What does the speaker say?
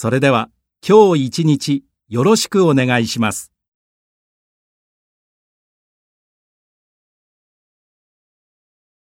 それでは今日一日よろしくお願いします。